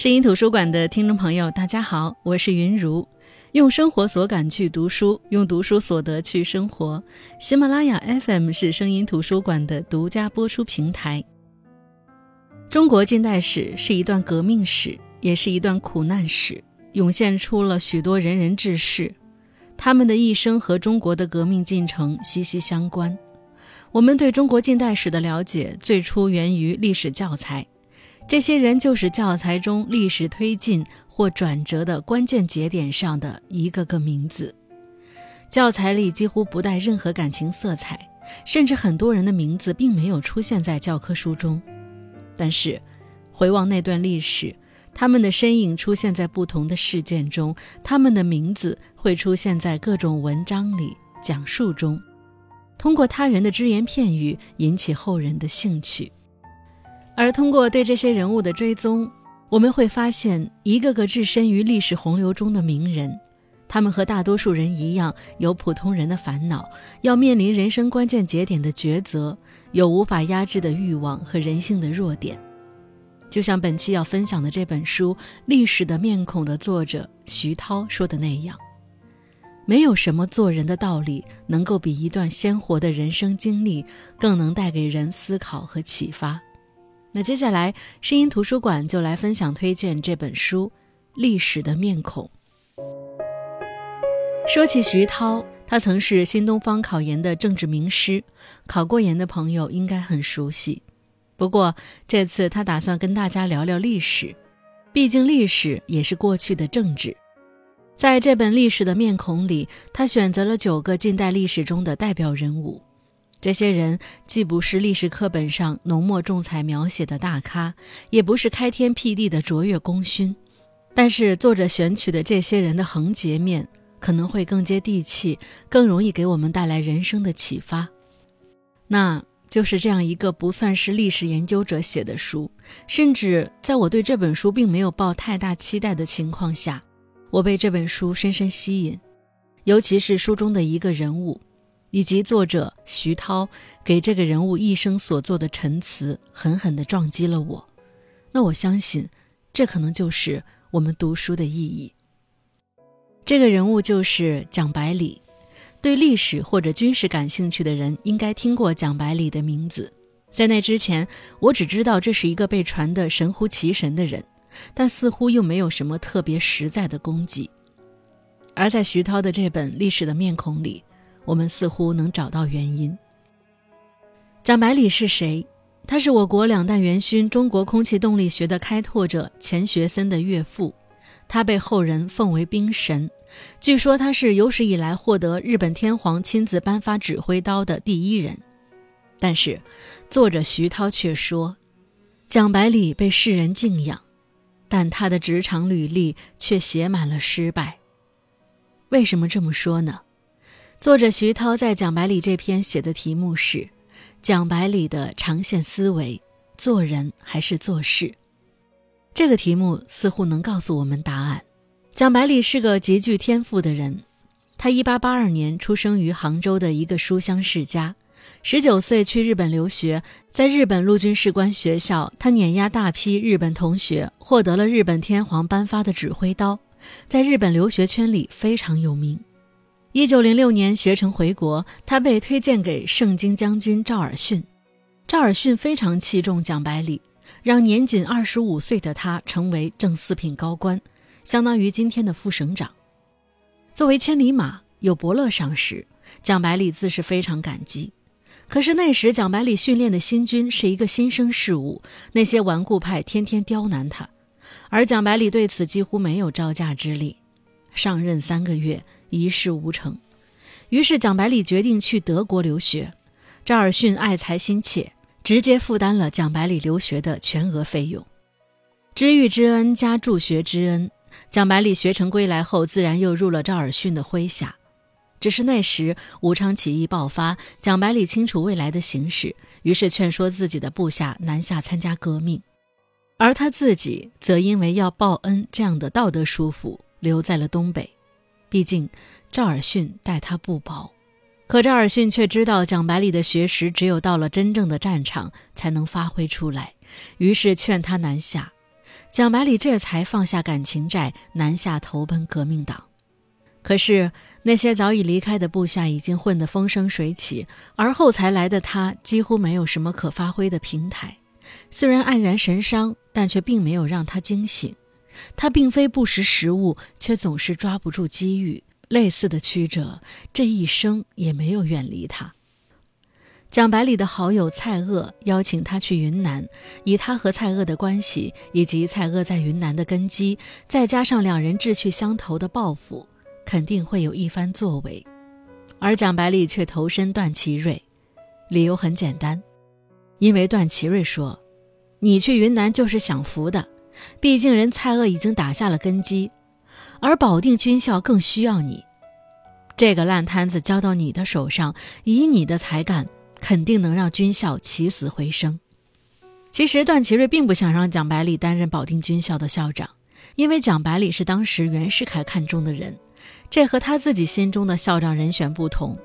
声音图书馆的听众朋友，大家好，我是云如。用生活所感去读书，用读书所得去生活。喜马拉雅 FM 是声音图书馆的独家播出平台。中国近代史是一段革命史，也是一段苦难史，涌现出了许多仁人志士，他们的一生和中国的革命进程息息相关。我们对中国近代史的了解，最初源于历史教材。这些人就是教材中历史推进或转折的关键节点上的一个个名字，教材里几乎不带任何感情色彩，甚至很多人的名字并没有出现在教科书中。但是，回望那段历史，他们的身影出现在不同的事件中，他们的名字会出现在各种文章里、讲述中，通过他人的只言片语引起后人的兴趣。而通过对这些人物的追踪，我们会发现一个个置身于历史洪流中的名人，他们和大多数人一样，有普通人的烦恼，要面临人生关键节点的抉择，有无法压制的欲望和人性的弱点。就像本期要分享的这本书《历史的面孔》的作者徐涛说的那样，没有什么做人的道理能够比一段鲜活的人生经历更能带给人思考和启发。那接下来，声音图书馆就来分享推荐这本书《历史的面孔》。说起徐涛，他曾是新东方考研的政治名师，考过研的朋友应该很熟悉。不过这次他打算跟大家聊聊历史，毕竟历史也是过去的政治。在这本《历史的面孔》里，他选择了九个近代历史中的代表人物。这些人既不是历史课本上浓墨重彩描写的大咖，也不是开天辟地的卓越功勋，但是作者选取的这些人的横截面可能会更接地气，更容易给我们带来人生的启发。那就是这样一个不算是历史研究者写的书，甚至在我对这本书并没有抱太大期待的情况下，我被这本书深深吸引，尤其是书中的一个人物。以及作者徐涛给这个人物一生所做的陈词，狠狠地撞击了我。那我相信，这可能就是我们读书的意义。这个人物就是蒋百里。对历史或者军事感兴趣的人，应该听过蒋百里的名字。在那之前，我只知道这是一个被传得神乎其神的人，但似乎又没有什么特别实在的功绩。而在徐涛的这本《历史的面孔》里，我们似乎能找到原因。蒋百里是谁？他是我国两弹元勋、中国空气动力学的开拓者钱学森的岳父，他被后人奉为兵神。据说他是有史以来获得日本天皇亲自颁发指挥刀的第一人。但是，作者徐涛却说，蒋百里被世人敬仰，但他的职场履历却写满了失败。为什么这么说呢？作者徐涛在蒋百里这篇写的题目是“蒋百里的长线思维：做人还是做事”。这个题目似乎能告诉我们答案。蒋百里是个极具天赋的人，他1882年出生于杭州的一个书香世家，19岁去日本留学，在日本陆军士官学校，他碾压大批日本同学，获得了日本天皇颁发的指挥刀，在日本留学圈里非常有名。一九零六年学成回国，他被推荐给盛京将军赵尔巽。赵尔巽非常器重蒋百里，让年仅二十五岁的他成为正四品高官，相当于今天的副省长。作为千里马，有伯乐赏识，蒋百里自是非常感激。可是那时蒋百里训练的新军是一个新生事物，那些顽固派天天刁难他，而蒋百里对此几乎没有招架之力。上任三个月。一事无成，于是蒋百里决定去德国留学。赵尔巽爱才心切，直接负担了蒋百里留学的全额费用。知遇之恩加助学之恩，蒋百里学成归来后，自然又入了赵尔巽的麾下。只是那时武昌起义爆发，蒋百里清楚未来的形势，于是劝说自己的部下南下参加革命，而他自己则因为要报恩这样的道德束缚，留在了东北。毕竟，赵尔巽待他不薄，可赵尔巽却知道蒋百里的学识只有到了真正的战场才能发挥出来，于是劝他南下。蒋百里这才放下感情债，南下投奔革命党。可是那些早已离开的部下已经混得风生水起，而后才来的他几乎没有什么可发挥的平台。虽然黯然神伤，但却并没有让他惊醒。他并非不识时务，却总是抓不住机遇。类似的曲折，这一生也没有远离他。蒋百里的好友蔡锷邀请他去云南，以他和蔡锷的关系，以及蔡锷在云南的根基，再加上两人志趣相投的抱负。肯定会有一番作为，而蒋百里却投身段祺瑞，理由很简单，因为段祺瑞说：“你去云南就是享福的，毕竟人蔡锷已经打下了根基，而保定军校更需要你。这个烂摊子交到你的手上，以你的才干，肯定能让军校起死回生。”其实段祺瑞并不想让蒋百里担任保定军校的校长，因为蒋百里是当时袁世凯看中的人。这和他自己心中的校长人选不同。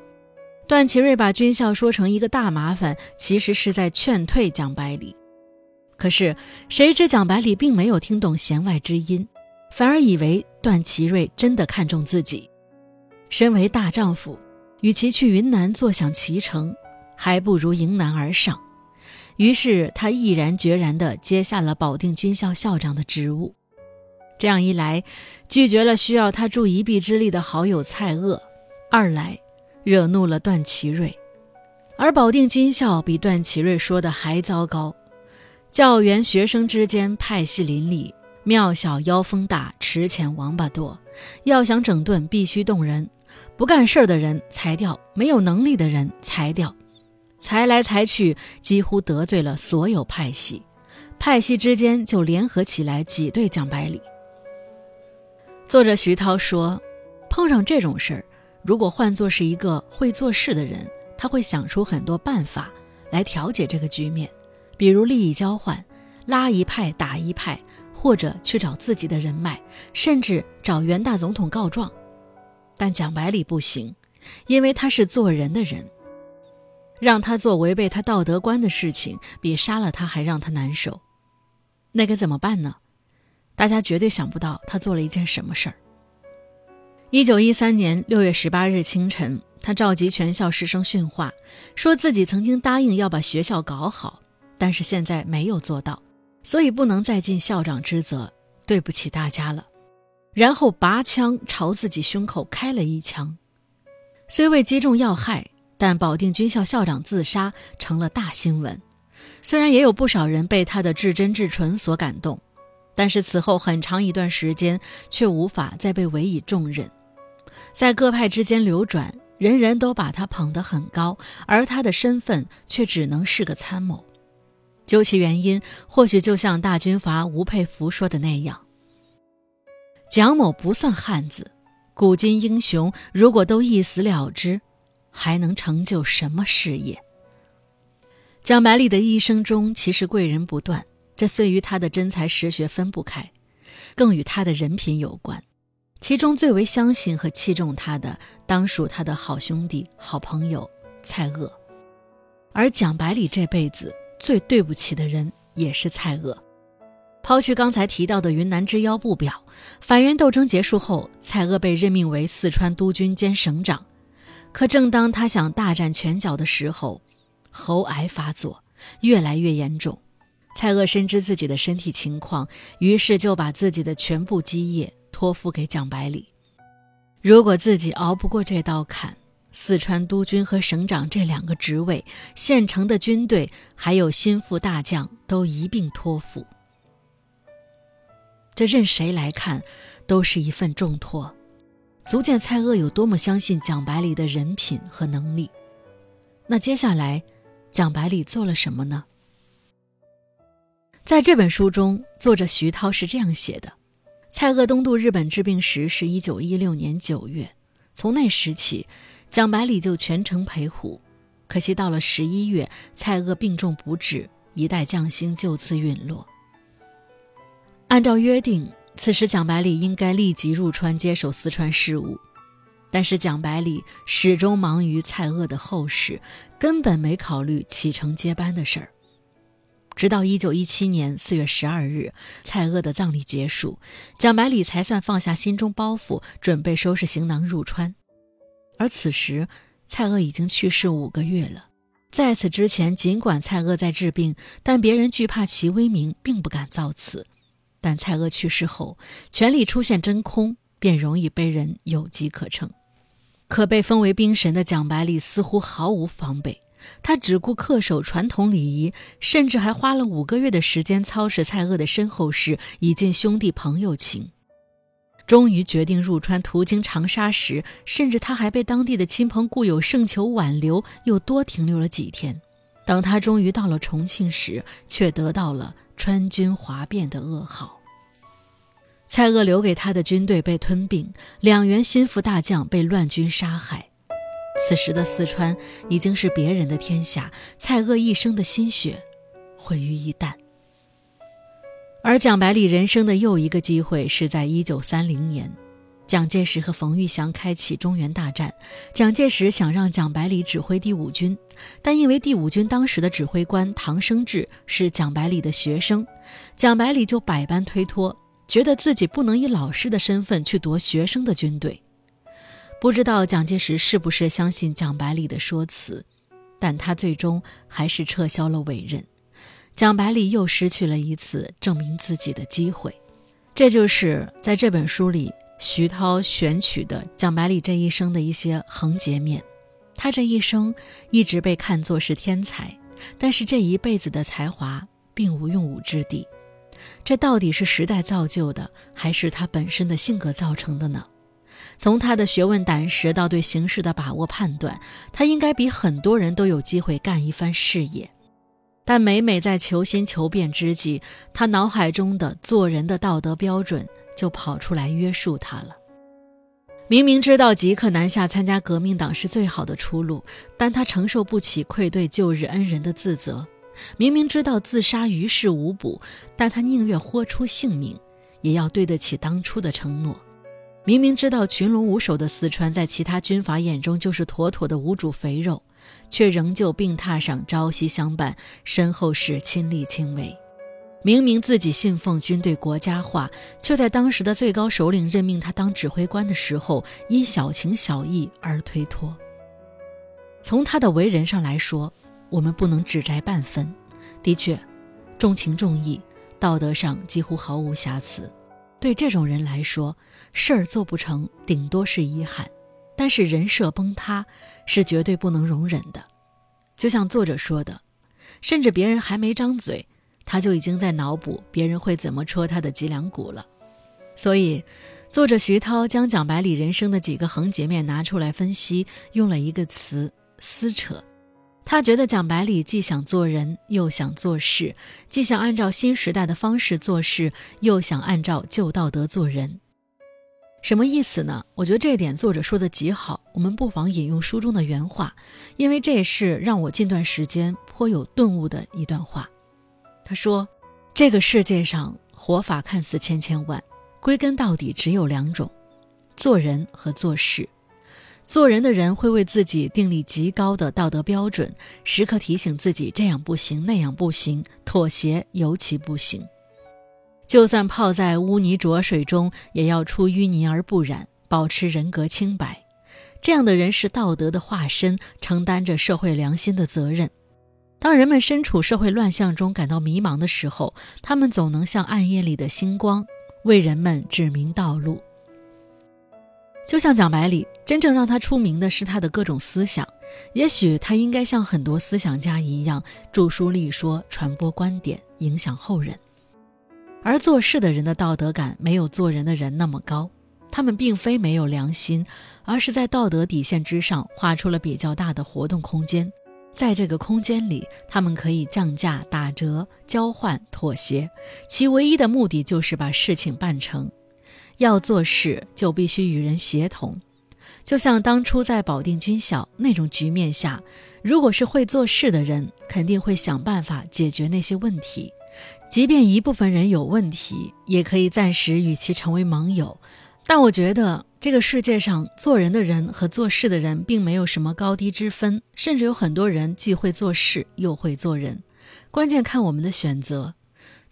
段祺瑞把军校说成一个大麻烦，其实是在劝退蒋百里。可是谁知蒋百里并没有听懂弦外之音，反而以为段祺瑞真的看重自己。身为大丈夫，与其去云南坐享其成，还不如迎难而上。于是他毅然决然地接下了保定军校校长的职务。这样一来，拒绝了需要他助一臂之力的好友蔡锷；二来，惹怒了段祺瑞。而保定军校比段祺瑞说的还糟糕，教员学生之间派系林立，庙小妖风大，池浅王八多。要想整顿，必须动人，不干事的人裁掉，没有能力的人裁掉，裁来裁去，几乎得罪了所有派系，派系之间就联合起来挤兑蒋百里。作者徐涛说：“碰上这种事儿，如果换作是一个会做事的人，他会想出很多办法来调解这个局面，比如利益交换，拉一派打一派，或者去找自己的人脉，甚至找袁大总统告状。但蒋百里不行，因为他是做人的人，让他做违背他道德观的事情，比杀了他还让他难受。那该怎么办呢？”大家绝对想不到他做了一件什么事儿。一九一三年六月十八日清晨，他召集全校师生训话，说自己曾经答应要把学校搞好，但是现在没有做到，所以不能再尽校长之责，对不起大家了。然后拔枪朝自己胸口开了一枪，虽未击中要害，但保定军校校长自杀成了大新闻。虽然也有不少人被他的至真至纯所感动。但是此后很长一段时间，却无法再被委以重任，在各派之间流转，人人都把他捧得很高，而他的身份却只能是个参谋。究其原因，或许就像大军阀吴佩孚说的那样：“蒋某不算汉子，古今英雄如果都一死了之，还能成就什么事业？”蒋百里的一生中，其实贵人不断。这虽与他的真才实学分不开，更与他的人品有关。其中最为相信和器重他的，当属他的好兄弟、好朋友蔡锷。而蒋百里这辈子最对不起的人，也是蔡锷。抛去刚才提到的云南之邀不表，反袁斗争结束后，蔡锷被任命为四川督军兼省长。可正当他想大展拳脚的时候，喉癌发作，越来越严重。蔡锷深知自己的身体情况，于是就把自己的全部基业托付给蒋百里。如果自己熬不过这道坎，四川督军和省长这两个职位，县城的军队还有心腹大将都一并托付。这任谁来看，都是一份重托，足见蔡锷有多么相信蒋百里的人品和能力。那接下来，蒋百里做了什么呢？在这本书中，作者徐涛是这样写的：蔡锷东渡日本治病时是一九一六年九月，从那时起，蒋百里就全程陪护。可惜到了十一月，蔡锷病重不治，一代将星就此陨落。按照约定，此时蒋百里应该立即入川接手四川事务，但是蒋百里始终忙于蔡锷的后事，根本没考虑启程接班的事儿。直到一九一七年四月十二日，蔡锷的葬礼结束，蒋百里才算放下心中包袱，准备收拾行囊入川。而此时，蔡锷已经去世五个月了。在此之前，尽管蔡锷在治病，但别人惧怕其威名，并不敢造次。但蔡锷去世后，权力出现真空，便容易被人有机可乘。可被封为兵神的蒋百里似乎毫无防备。他只顾恪守传统礼仪，甚至还花了五个月的时间操持蔡锷的身后事，以尽兄弟朋友情。终于决定入川，途经长沙时，甚至他还被当地的亲朋故友盛求挽留，又多停留了几天。等他终于到了重庆时，却得到了川军哗变的噩耗。蔡锷留给他的军队被吞并，两员心腹大将被乱军杀害。此时的四川已经是别人的天下，蔡锷一生的心血毁于一旦。而蒋百里人生的又一个机会是在一九三零年，蒋介石和冯玉祥开启中原大战。蒋介石想让蒋百里指挥第五军，但因为第五军当时的指挥官唐生智是蒋百里的学生，蒋百里就百般推脱，觉得自己不能以老师的身份去夺学生的军队。不知道蒋介石是不是相信蒋百里的说辞，但他最终还是撤销了委任。蒋百里又失去了一次证明自己的机会。这就是在这本书里徐涛选取的蒋百里这一生的一些横截面。他这一生一直被看作是天才，但是这一辈子的才华并无用武之地。这到底是时代造就的，还是他本身的性格造成的呢？从他的学问胆识到对形势的把握判断，他应该比很多人都有机会干一番事业。但每每在求新求变之际，他脑海中的做人的道德标准就跑出来约束他了。明明知道即刻南下参加革命党是最好的出路，但他承受不起愧对旧日恩人的自责；明明知道自杀于事无补，但他宁愿豁出性命，也要对得起当初的承诺。明明知道群龙无首的四川，在其他军阀眼中就是妥妥的无主肥肉，却仍旧病榻上朝夕相伴，身后事亲力亲为。明明自己信奉军队国家化，却在当时的最高首领任命他当指挥官的时候，因小情小义而推脱。从他的为人上来说，我们不能指摘半分。的确，重情重义，道德上几乎毫无瑕疵。对这种人来说，事儿做不成，顶多是遗憾；但是人设崩塌，是绝对不能容忍的。就像作者说的，甚至别人还没张嘴，他就已经在脑补别人会怎么戳他的脊梁骨了。所以，作者徐涛将蒋百里人生的几个横截面拿出来分析，用了一个词：撕扯。他觉得蒋百里既想做人，又想做事；既想按照新时代的方式做事，又想按照旧道德做人。什么意思呢？我觉得这点作者说的极好。我们不妨引用书中的原话，因为这也是让我近段时间颇有顿悟的一段话。他说：“这个世界上活法看似千千万，归根到底只有两种：做人和做事。”做人的人会为自己订立极高的道德标准，时刻提醒自己这样不行那样不行，妥协尤其不行。就算泡在污泥浊水中，也要出淤泥而不染，保持人格清白。这样的人是道德的化身，承担着社会良心的责任。当人们身处社会乱象中感到迷茫的时候，他们总能像暗夜里的星光，为人们指明道路。就像蒋百里，真正让他出名的是他的各种思想。也许他应该像很多思想家一样，著书立说，传播观点，影响后人。而做事的人的道德感没有做人的人那么高，他们并非没有良心，而是在道德底线之上画出了比较大的活动空间。在这个空间里，他们可以降价、打折、交换、妥协，其唯一的目的就是把事情办成。要做事就必须与人协同，就像当初在保定军校那种局面下，如果是会做事的人，肯定会想办法解决那些问题。即便一部分人有问题，也可以暂时与其成为盟友。但我觉得这个世界上做人的人和做事的人并没有什么高低之分，甚至有很多人既会做事又会做人。关键看我们的选择。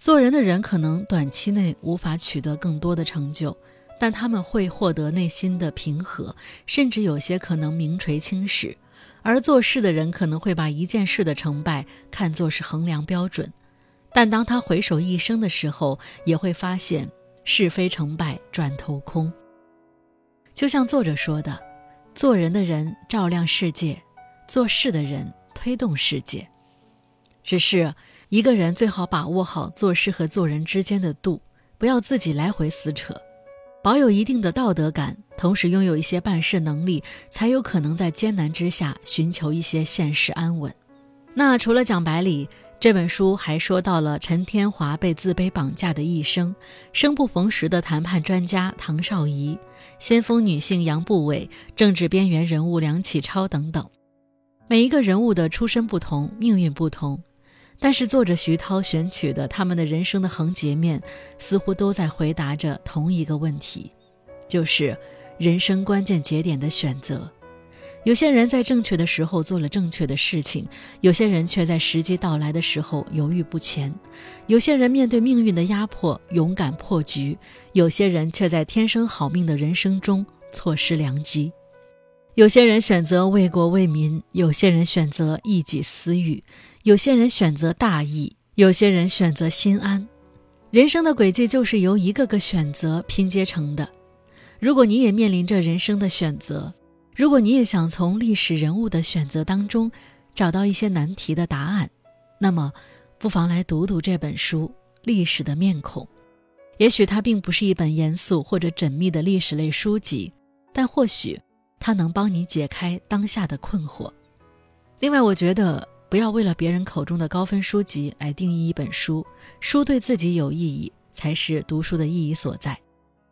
做人的人可能短期内无法取得更多的成就，但他们会获得内心的平和，甚至有些可能名垂青史。而做事的人可能会把一件事的成败看作是衡量标准，但当他回首一生的时候，也会发现是非成败转头空。就像作者说的：“做人的人照亮世界，做事的人推动世界。”只是一个人最好把握好做事和做人之间的度，不要自己来回撕扯，保有一定的道德感，同时拥有一些办事能力，才有可能在艰难之下寻求一些现实安稳。那除了讲百里，这本书还说到了陈天华被自卑绑架的一生，生不逢时的谈判专家唐绍仪，先锋女性杨步伟，政治边缘人物梁启超等等。每一个人物的出身不同，命运不同。但是，作者徐涛选取的他们的人生的横截面，似乎都在回答着同一个问题，就是人生关键节点的选择。有些人在正确的时候做了正确的事情，有些人却在时机到来的时候犹豫不前。有些人面对命运的压迫勇敢破局，有些人却在天生好命的人生中错失良机。有些人选择为国为民，有些人选择一己私欲。有些人选择大义，有些人选择心安。人生的轨迹就是由一个个选择拼接成的。如果你也面临着人生的选择，如果你也想从历史人物的选择当中找到一些难题的答案，那么不妨来读读这本书《历史的面孔》。也许它并不是一本严肃或者缜密的历史类书籍，但或许它能帮你解开当下的困惑。另外，我觉得。不要为了别人口中的高分书籍来定义一本书，书对自己有意义才是读书的意义所在。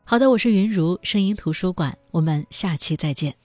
好的，我是云如声音图书馆，我们下期再见。